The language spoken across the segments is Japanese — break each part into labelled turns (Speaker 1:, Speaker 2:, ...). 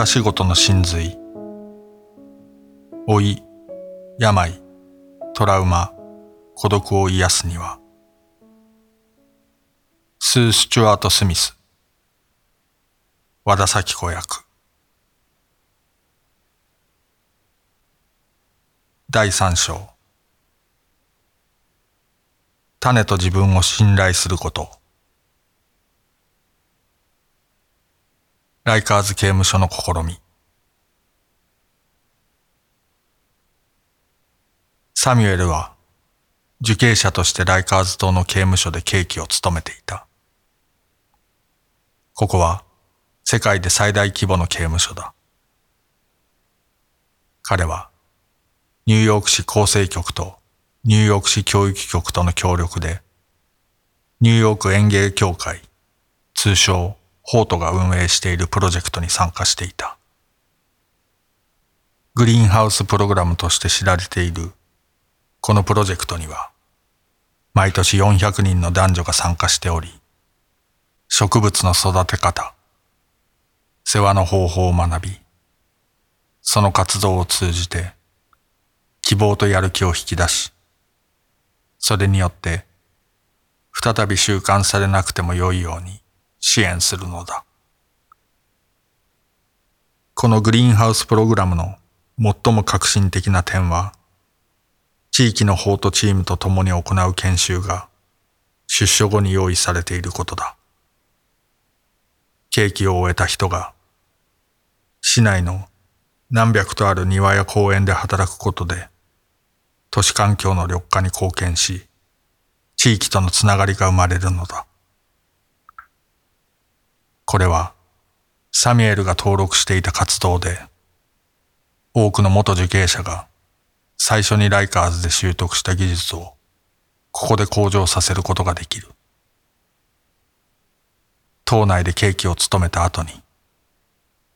Speaker 1: 庭仕事の真髄。老い病トラウマ孤独を癒すには。スー・スチュアート・スミス。和田咲子役。第三章。種と自分を信頼すること。ライカーズ刑務所の試みサミュエルは受刑者としてライカーズ島の刑務所で刑期を務めていた。ここは世界で最大規模の刑務所だ。彼はニューヨーク市構成局とニューヨーク市教育局との協力でニューヨーク園芸協会通称ホートが運営しているプロジェクトに参加していた。グリーンハウスプログラムとして知られているこのプロジェクトには毎年400人の男女が参加しており植物の育て方世話の方法を学びその活動を通じて希望とやる気を引き出しそれによって再び習慣されなくても良いように支援するのだこのグリーンハウスプログラムの最も革新的な点は地域の法とチームと共に行う研修が出所後に用意されていることだ。刑期を終えた人が市内の何百とある庭や公園で働くことで都市環境の緑化に貢献し地域とのつながりが生まれるのだ。これはサミュエルが登録していた活動で多くの元受刑者が最初にライカーズで習得した技術をここで向上させることができる。島内で刑期を務めた後に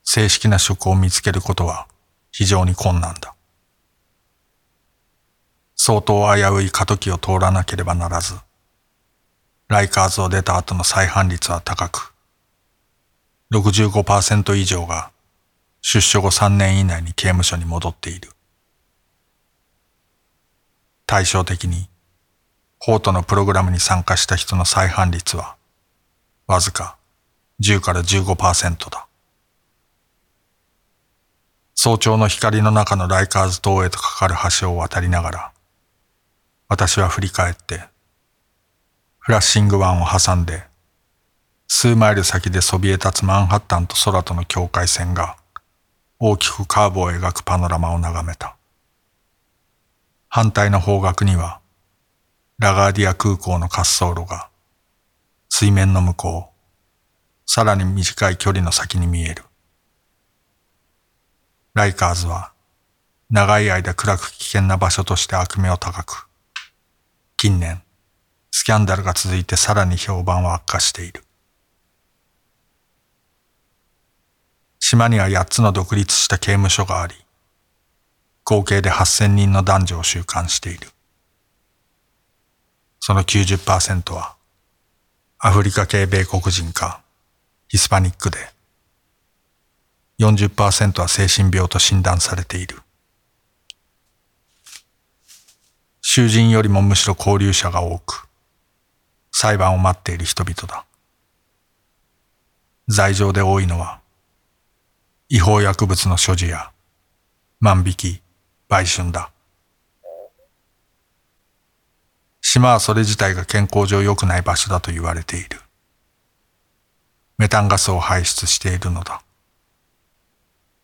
Speaker 1: 正式な職を見つけることは非常に困難だ。相当危うい過渡期を通らなければならず、ライカーズを出た後の再犯率は高く、65%以上が出所後3年以内に刑務所に戻っている。対照的に、ホートのプログラムに参加した人の再犯率は、わずか10から15%だ。早朝の光の中のライカーズ島へとかかる橋を渡りながら、私は振り返って、フラッシング湾を挟んで、数マイル先でそびえ立つマンハッタンと空との境界線が大きくカーブを描くパノラマを眺めた。反対の方角には、ラガーディア空港の滑走路が、水面の向こう、さらに短い距離の先に見える。ライカーズは、長い間暗く危険な場所として悪名高く、近年、スキャンダルが続いてさらに評判は悪化している。島には8つの独立した刑務所があり、合計で8000人の男女を収監している。その90%はアフリカ系米国人かヒスパニックで40%は精神病と診断されている。囚人よりもむしろ交流者が多く裁判を待っている人々だ。罪状で多いのは違法薬物の所持や万引き、売春だ。島はそれ自体が健康上良くない場所だと言われている。メタンガスを排出しているのだ。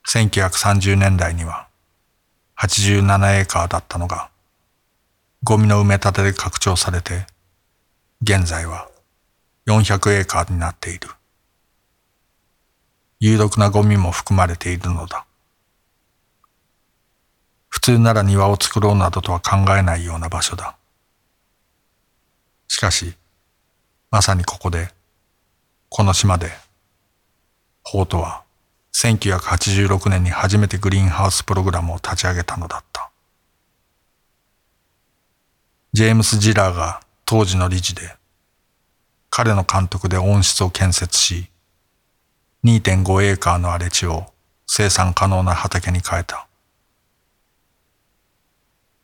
Speaker 1: 1930年代には87エーカーだったのが、ゴミの埋め立てで拡張されて、現在は400エーカーになっている。有毒なゴミも含まれているのだ。普通なら庭を作ろうなどとは考えないような場所だ。しかし、まさにここで、この島で、ホートは1986年に初めてグリーンハウスプログラムを立ち上げたのだった。ジェームス・ジラーが当時の理事で、彼の監督で温室を建設し、2.5エーカーの荒れ地を生産可能な畑に変えた。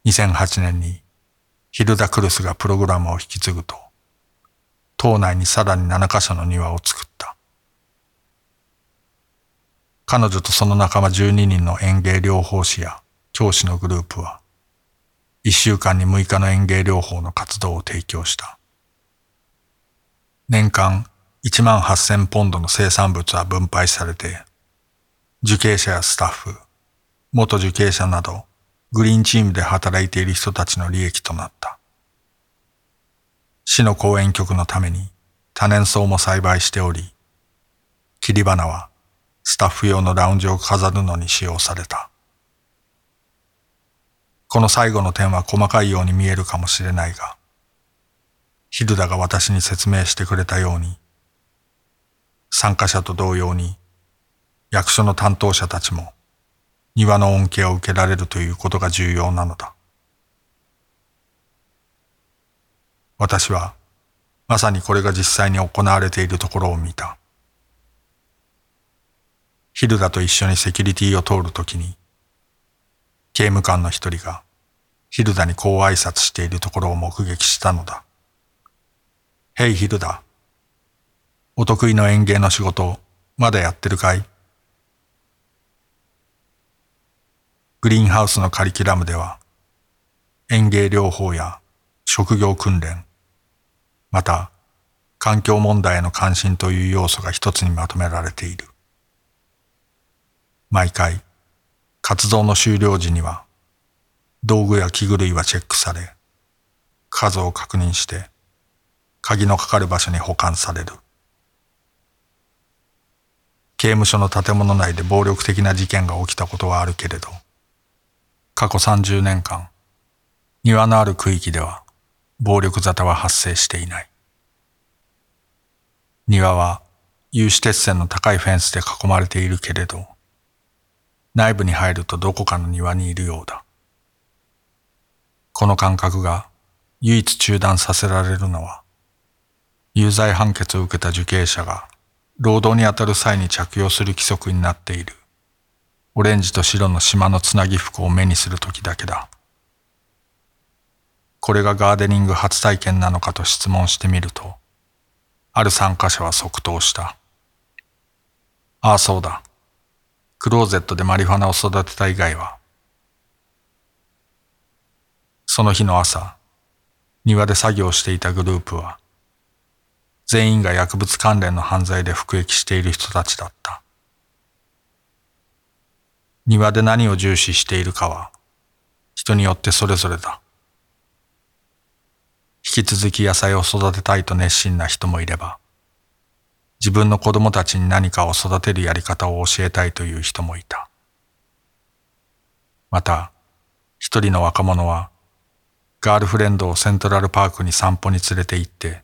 Speaker 1: 2008年にヒルダ・クルスがプログラムを引き継ぐと、島内にさらに7カ所の庭を作った。彼女とその仲間12人の園芸療法士や教師のグループは、1週間に6日の園芸療法の活動を提供した。年間1万8000ポンドの生産物は分配されて、受刑者やスタッフ、元受刑者などグリーンチームで働いている人たちの利益となった。市の公園局のために多年草も栽培しており、切り花はスタッフ用のラウンジを飾るのに使用された。この最後の点は細かいように見えるかもしれないが、ヒルダが私に説明してくれたように、参加者と同様に役所の担当者たちも庭の恩恵を受けられるということが重要なのだ。私はまさにこれが実際に行われているところを見た。ヒルダと一緒にセキュリティを通るときに、刑務官の一人がヒルダにこう挨拶しているところを目撃したのだ。ヘイヒルダ。お得意の園芸の仕事、まだやってるかい？グリーンハウスのカリキュラムでは、園芸療法や職業訓練、また環境問題への関心という要素が一つにまとめられている。毎回、活動の終了時には、道具や器具類はチェックされ、数を確認して、鍵のかかる場所に保管される。刑務所の建物内で暴力的な事件が起きたことはあるけれど、過去30年間、庭のある区域では暴力沙汰は発生していない。庭は有刺鉄線の高いフェンスで囲まれているけれど、内部に入るとどこかの庭にいるようだ。この感覚が唯一中断させられるのは、有罪判決を受けた受刑者が労働に当たる際に着用する規則になっているオレンジと白の島のつなぎ服を目にする時だけだ。これがガーデニング初体験なのかと質問してみると、ある参加者は即答した。ああ、そうだ。クローゼットでマリファナを育てた以外は。その日の朝、庭で作業していたグループは、全員が薬物関連の犯罪で服役している人たちだった。庭で何を重視しているかは人によってそれぞれだ。引き続き野菜を育てたいと熱心な人もいれば、自分の子供たちに何かを育てるやり方を教えたいという人もいた。また、一人の若者は、ガールフレンドをセントラルパークに散歩に連れて行って、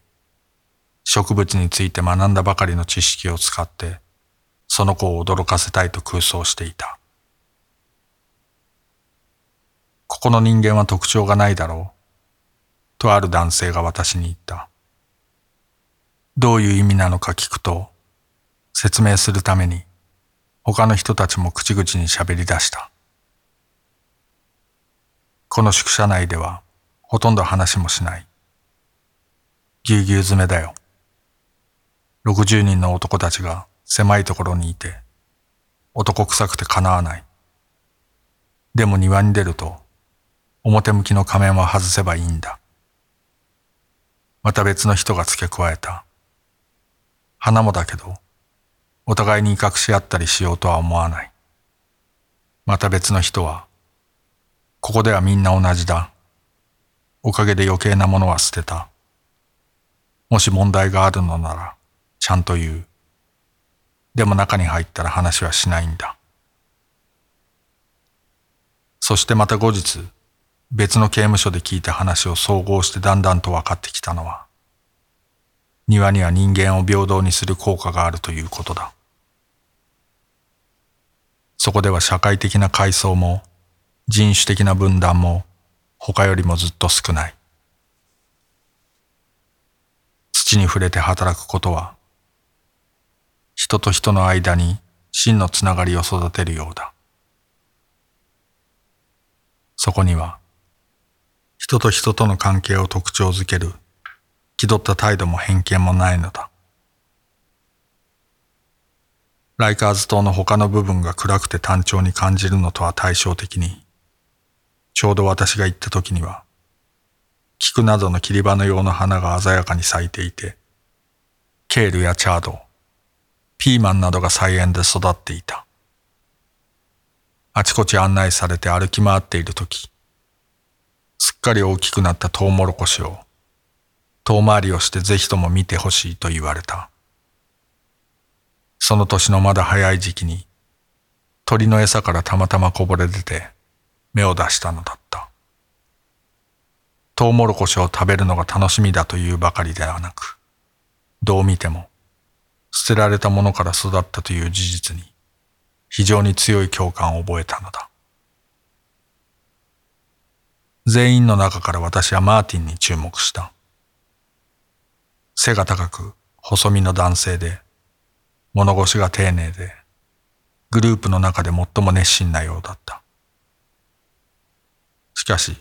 Speaker 1: 植物について学んだばかりの知識を使って、その子を驚かせたいと空想していた。ここの人間は特徴がないだろう。とある男性が私に言った。どういう意味なのか聞くと、説明するために他の人たちも口々に喋り出した。この宿舎内ではほとんど話もしない。ぎゅうぎゅう詰めだよ。60人の男たちが狭いところにいて、男臭くてかなわない。でも庭に出ると表向きの仮面は外せばいいんだ。また別の人が付け加えた。花もだけど、お互いに威嚇し合ったりしようとは思わない。また別の人は、ここではみんな同じだ。おかげで余計なものは捨てた。もし問題があるのなら、ちゃんと言う。でも中に入ったら話はしないんだ。そしてまた後日、別の刑務所で聞いた話を総合してだんだんと分かってきたのは、庭には人間を平等にする効果があるということだ。そこでは社会的な階層も人種的な分断も他よりもずっと少ない。土に触れて働くことは、人と人の間に真のつながりを育てるようだ。そこには、人と人との関係を特徴づける気取った態度も偏見もないのだ。ライカーズ島の他の部分が暗くて単調に感じるのとは対照的に、ちょうど私が行った時には、菊などの切り花用の花が鮮やかに咲いていて、ケールやチャード、ピーマンなどが菜園で育っていた。あちこち案内されて歩き回っている時、すっかり大きくなったトウモロコシを遠回りをしてぜひとも見てほしいと言われた。その年のまだ早い時期に鳥の餌からたまたまこぼれ出て芽を出したのだった。トウモロコシを食べるのが楽しみだというばかりではなく、どう見ても捨てられたものから育ったという事実に非常に強い共感を覚えたのだ。全員の中から私はマーティンに注目した。背が高く細身の男性で、物腰が丁寧で、グループの中で最も熱心なようだった。しかし、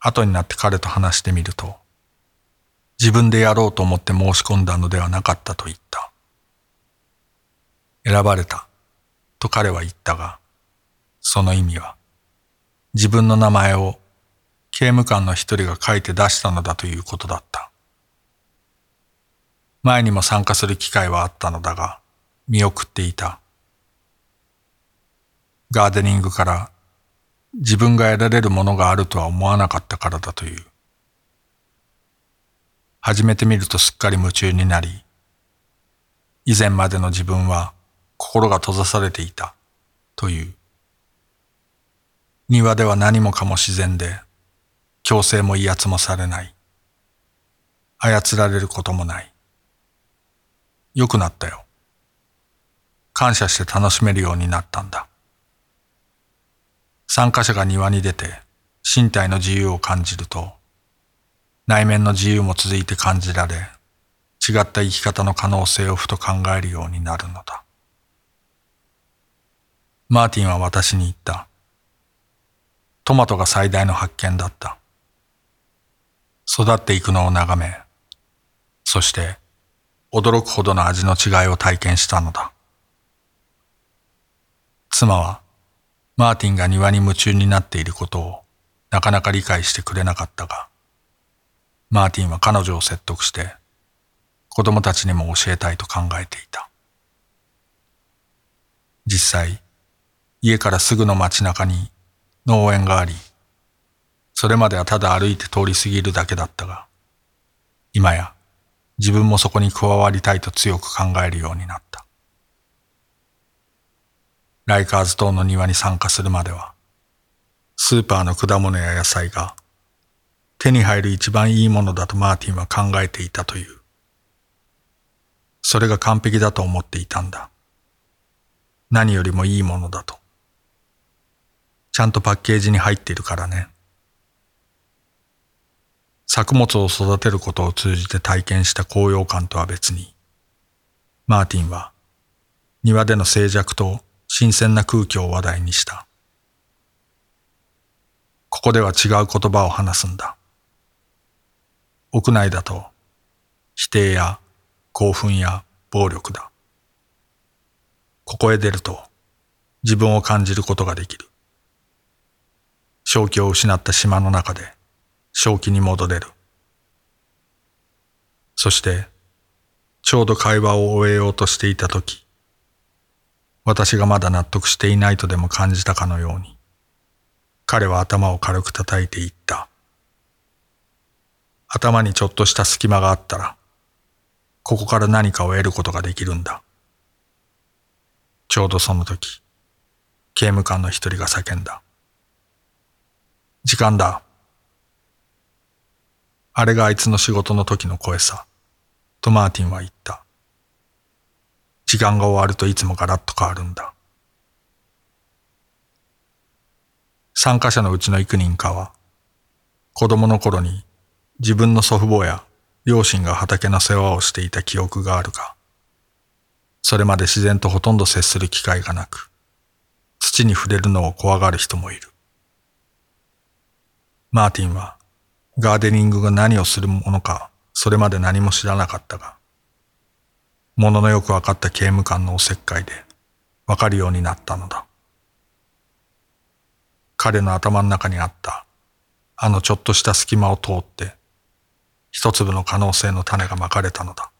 Speaker 1: 後になって彼と話してみると、自分でやろうと思って申し込んだのではなかったと言った。選ばれた、と彼は言ったが、その意味は、自分の名前を刑務官の一人が書いて出したのだということだった。前にも参加する機会はあったのだが、見送っていた。ガーデニングから自分が得られるものがあるとは思わなかったからだという。始めてみるとすっかり夢中になり、以前までの自分は心が閉ざされていたという。庭では何もかも自然で、強制も威圧もされない。操られることもない。良くなったよ。感謝して楽しめるようになったんだ。参加者が庭に出て身体の自由を感じると、内面の自由も続いて感じられ、違った生き方の可能性をふと考えるようになるのだ。マーティンは私に言った。トマトが最大の発見だった。育っていくのを眺め、そして驚くほどの味の違いを体験したのだ。妻はマーティンが庭に夢中になっていることをなかなか理解してくれなかったが、マーティンは彼女を説得して子供たちにも教えたいと考えていた。実際、家からすぐの街中に農園があり、それまではただ歩いて通り過ぎるだけだったが、今や自分もそこに加わりたいと強く考えるようになった。ライカーズ島の庭に参加するまでは、スーパーの果物や野菜が手に入る一番いいものだとマーティンは考えていたという。それが完璧だと思っていたんだ。何よりもいいものだと。ちゃんとパッケージに入っているからね。作物を育てることを通じて体験した高揚感とは別に、マーティンは庭での静寂と新鮮な空気を話題にした。ここでは違う言葉を話すんだ。屋内だと否定や興奮や暴力だ。ここへ出ると自分を感じることができる。正気を失った島の中で正気に戻れる。そしてちょうど会話を終えようとしていたとき、私がまだ納得していないとでも感じたかのように、彼は頭を軽く叩いて言った。頭にちょっとした隙間があったら、ここから何かを得ることができるんだ。ちょうどその時、刑務官の一人が叫んだ。時間だ。あれがあいつの仕事の時の声さ、とマーティンは言った。時間が終わるといつもガラッと変わるんだ。参加者のうちの幾人かは、子供の頃に自分の祖父母や両親が畑の世話をしていた記憶があるが、それまで自然とほとんど接する機会がなく、土に触れるのを怖がる人もいる。マーティンはガーデニングが何をするものかそれまで何も知らなかったが、もののよくわかった刑務官のおせっかいでわかるようになったのだ。彼の頭の中にあったあのちょっとした隙間を通って一粒の可能性の種がまかれたのだ。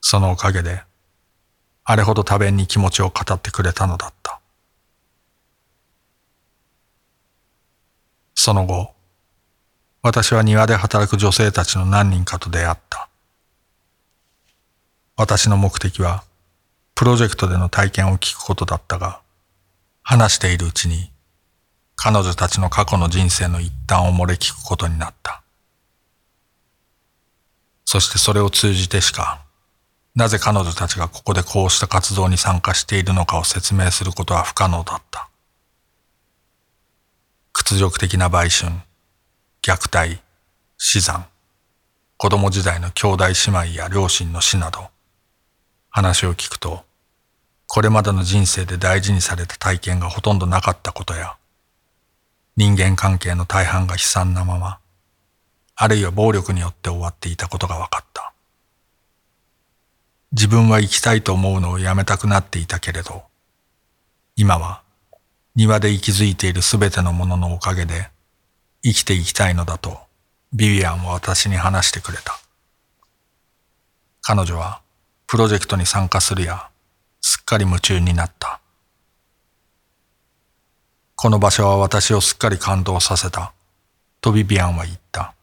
Speaker 1: そのおかげであれほど多弁に気持ちを語ってくれたのだった。その後、私は庭で働く女性たちの何人かと出会った。私の目的は、プロジェクトでの体験を聞くことだったが、話しているうちに、彼女たちの過去の人生の一端を漏れ聞くことになった。そしてそれを通じてしか、なぜ彼女たちがここでこうした活動に参加しているのかを説明することは不可能だった。屈辱的な売春、虐待、死産、子供時代の兄弟姉妹や両親の死など、話を聞くと、これまでの人生で大事にされた体験がほとんどなかったことや、人間関係の大半が悲惨なまま、あるいは暴力によって終わっていたことが分かった。自分は生きたいと思うのをやめたくなっていたけれど、今は庭で息づいているすべてのもののおかげで生きていきたいのだとビビアンは私に話してくれた。彼女はプロジェクトに参加するやすっかり夢中になった。この場所は私をすっかり感動させたとビビアンは言った。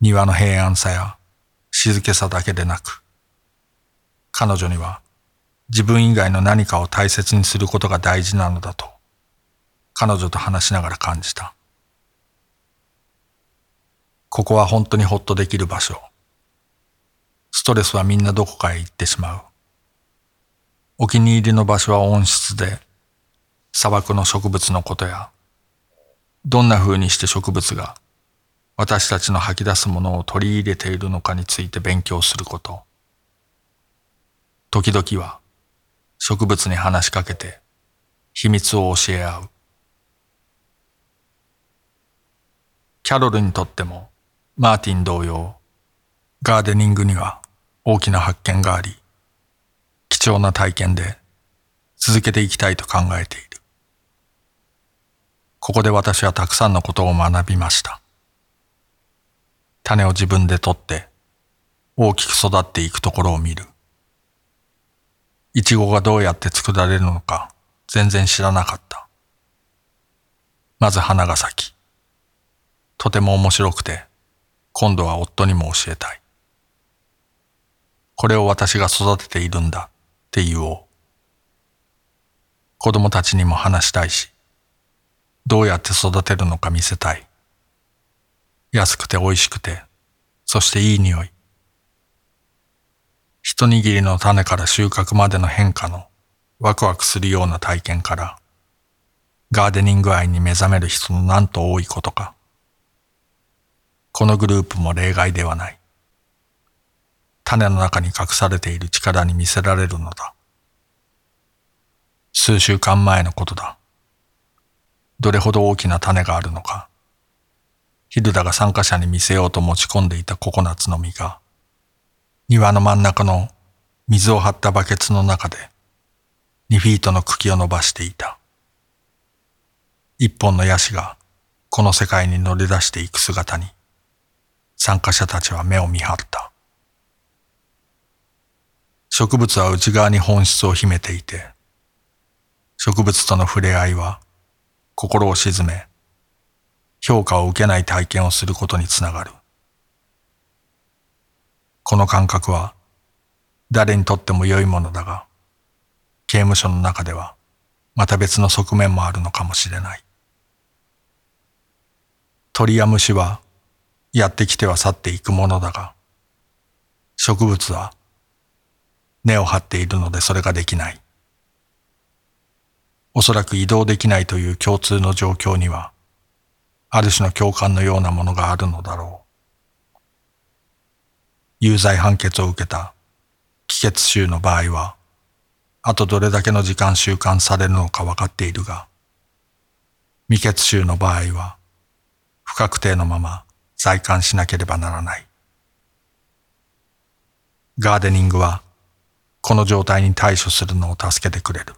Speaker 1: 庭の平安さや静けさだけでなく、彼女には自分以外の何かを大切にすることが大事なのだと、彼女と話しながら感じた。ここは本当にほっとできる場所。ストレスはみんなどこかへ行ってしまう。お気に入りの場所は温室で、砂漠の植物のことや、どんな風にして植物が私たちの吐き出すものを取り入れているのかについて勉強すること。時々は植物に話しかけて秘密を教え合う。キャロルにとってもマーティン同様、ガーデニングには大きな発見があり、貴重な体験で続けていきたいと考えている。ここで私はたくさんのことを学びました。種を自分で取って大きく育っていくところを見る。イチゴがどうやって作られるのか全然知らなかった。まず花が咲き、とても面白くて、今度は夫にも教えたい。これを私が育てているんだって言おう。子供たちにも話したいし、どうやって育てるのか見せたい。安くて美味しくて、そしていい匂い。一握りの種から収穫までの変化のワクワクするような体験から、ガーデニング愛に目覚める人のなんと多いことか。このグループも例外ではない。種の中に隠されている力に見せられるのだ。数週間前のことだ。どれほど大きな種があるのか。ヒルダが参加者に見せようと持ち込んでいたココナッツの実が、庭の真ん中の水を張ったバケツの中で、2フィートの茎を伸ばしていた。一本のヤシがこの世界に乗り出していく姿に、参加者たちは目を見張った。植物は内側に本質を秘めていて、植物との触れ合いは心を沈め、評価を受けない体験をすることにつながる。この感覚は誰にとっても良いものだが、刑務所の中ではまた別の側面もあるのかもしれない。鳥や虫はやってきては去っていくものだが、植物は根を張っているのでそれができない。おそらく移動できないという共通の状況には、ある種の共感のようなものがあるのだろう。有罪判決を受けた帰結囚の場合は、あとどれだけの時間収監されるのか分かっているが、未決囚の場合は、不確定のまま在監しなければならない。ガーデニングは、この状態に対処するのを助けてくれる。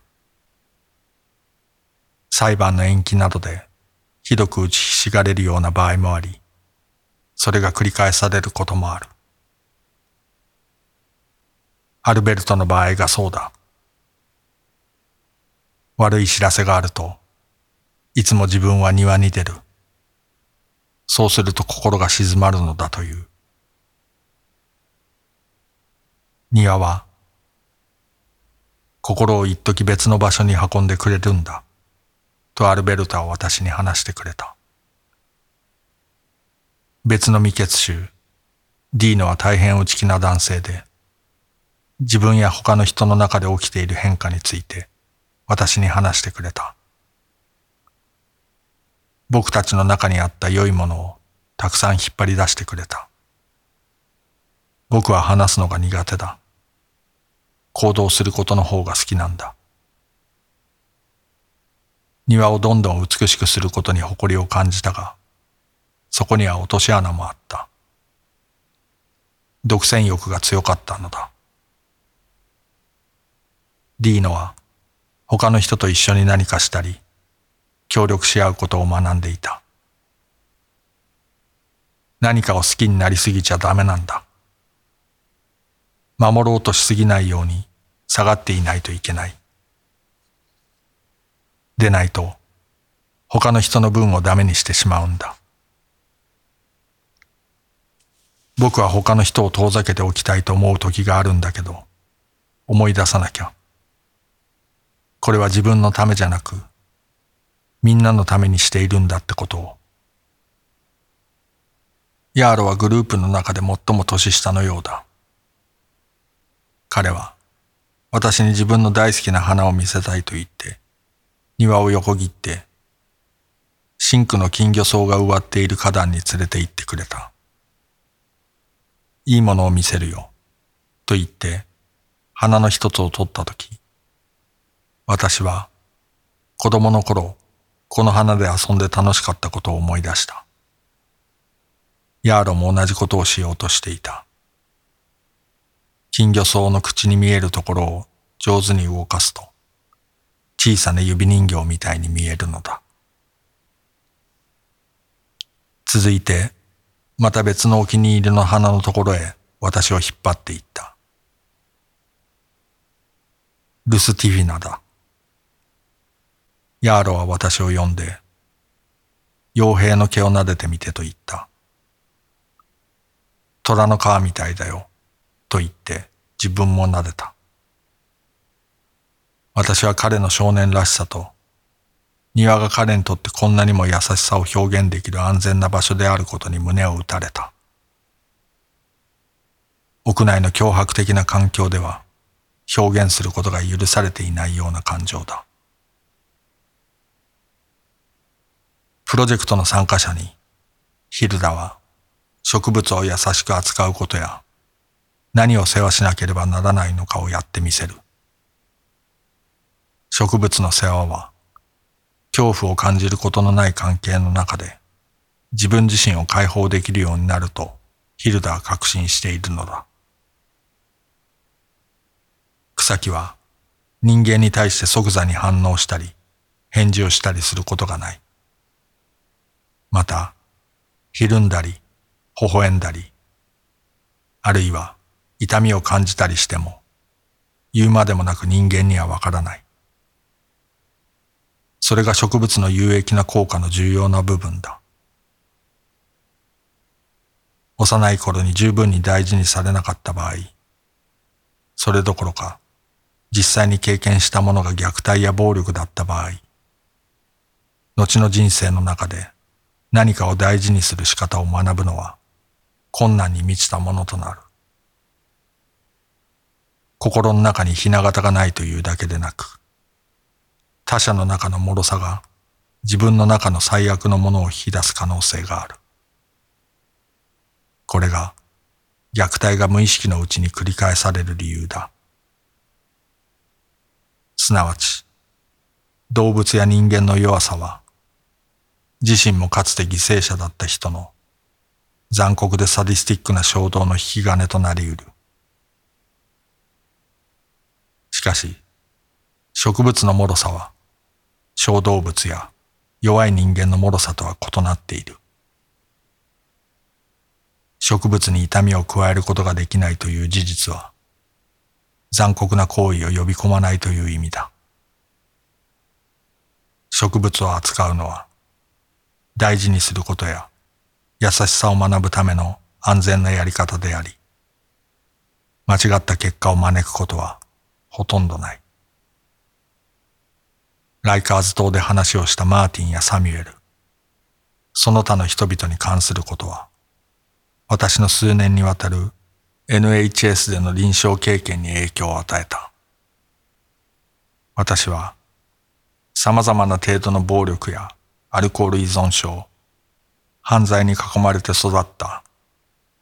Speaker 1: 裁判の延期などで、ひどく打ちひしがれるような場合もあり、それが繰り返されることもある。アルベルトの場合がそうだ。悪い知らせがあると、いつも自分は庭に出る。そうすると心が静まるのだという。庭は、心を一時別の場所に運んでくれるんだ。とアルベルタは私に話してくれた。別の未決集、ディーノは大変内気な男性で、自分や他の人の中で起きている変化について私に話してくれた。僕たちの中にあった良いものをたくさん引っ張り出してくれた。僕は話すのが苦手だ。行動することの方が好きなんだ。庭をどんどん美しくすることに誇りを感じたが、そこには落とし穴もあった。独占欲が強かったのだ。ディーノは他の人と一緒に何かしたり、協力し合うことを学んでいた。何かを好きになりすぎちゃダメなんだ。守ろうとしすぎないように下がっていないといけない。でないと他の人の分をダメにしてしまうんだ。僕は他の人を遠ざけておきたいと思う時があるんだけど、思い出さなきゃ。これは自分のためじゃなく、みんなのためにしているんだってことを。ヤーロはグループの中で最も年下のようだ。彼は私に自分の大好きな花を見せたいと言って、庭を横切って、シンクの金魚草が植わっている花壇に連れて行ってくれた。いいものを見せるよ、と言って、花の一つを取ったとき、私は子供の頃、この花で遊んで楽しかったことを思い出した。ヤーロも同じことをしようとしていた。金魚草の口に見えるところを上手に動かすと、小さな指人形みたいに見えるのだ。続いて、また別のお気に入りの花のところへ私を引っ張っていった。ルスティフィナだ。ヤーロは私を呼んで、傭兵の毛を撫でてみてと言った。虎の皮みたいだよ、と言って自分も撫でた。私は彼の少年らしさと、庭が彼にとってこんなにも優しさを表現できる安全な場所であることに胸を打たれた。屋内の脅迫的な環境では表現することが許されていないような感情だ。プロジェクトの参加者に、ヒルダは植物を優しく扱うことや、何を世話しなければならないのかをやってみせる。植物の世話は、恐怖を感じることのない関係の中で、自分自身を解放できるようになると、ヒルダは確信しているのだ。草木は、人間に対して即座に反応したり、返事をしたりすることがない。また、ひるんだり、微笑んだり、あるいは痛みを感じたりしても、言うまでもなく人間にはわからない。それが植物の有益な効果の重要な部分だ。幼い頃に十分に大事にされなかった場合、それどころか実際に経験したものが虐待や暴力だった場合、後の人生の中で何かを大事にする仕方を学ぶのは困難に満ちたものとなる。心の中にひな形がないというだけでなく、他者の中の脆さが自分の中の最悪のものを引き出す可能性がある。これが虐待が無意識のうちに繰り返される理由だ。すなわち、動物や人間の弱さは、自身もかつて犠牲者だった人の残酷でサディスティックな衝動の引き金となり得る。しかし、植物の脆さは、小動物や弱い人間の脆さとは異なっている。植物に痛みを加えることができないという事実は、残酷な行為を呼び込まないという意味だ。植物を扱うのは、大事にすることや優しさを学ぶための安全なやり方であり、間違った結果を招くことはほとんどない。ライカーズ島で話をしたマーティンやサミュエル、その他の人々に関することは、私の数年にわたる NHS での臨床経験に影響を与えた。私は様々な程度の暴力やアルコール依存症、犯罪に囲まれて育った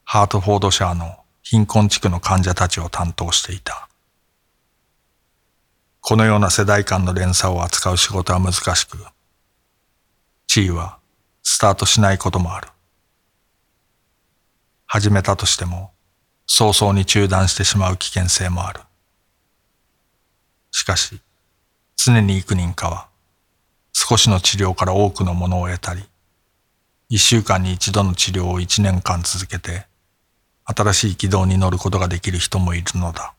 Speaker 1: ハートフォードシャーの貧困地区の患者たちを担当していた。このような世代間の連鎖を扱う仕事は難しく、地位はスタートしないこともある。始めたとしても、早々に中断してしまう危険性もある。しかし、常に幾人かは、少しの治療から多くのものを得たり、一週間に一度の治療を一年間続けて、新しい軌道に乗ることができる人もいるのだ。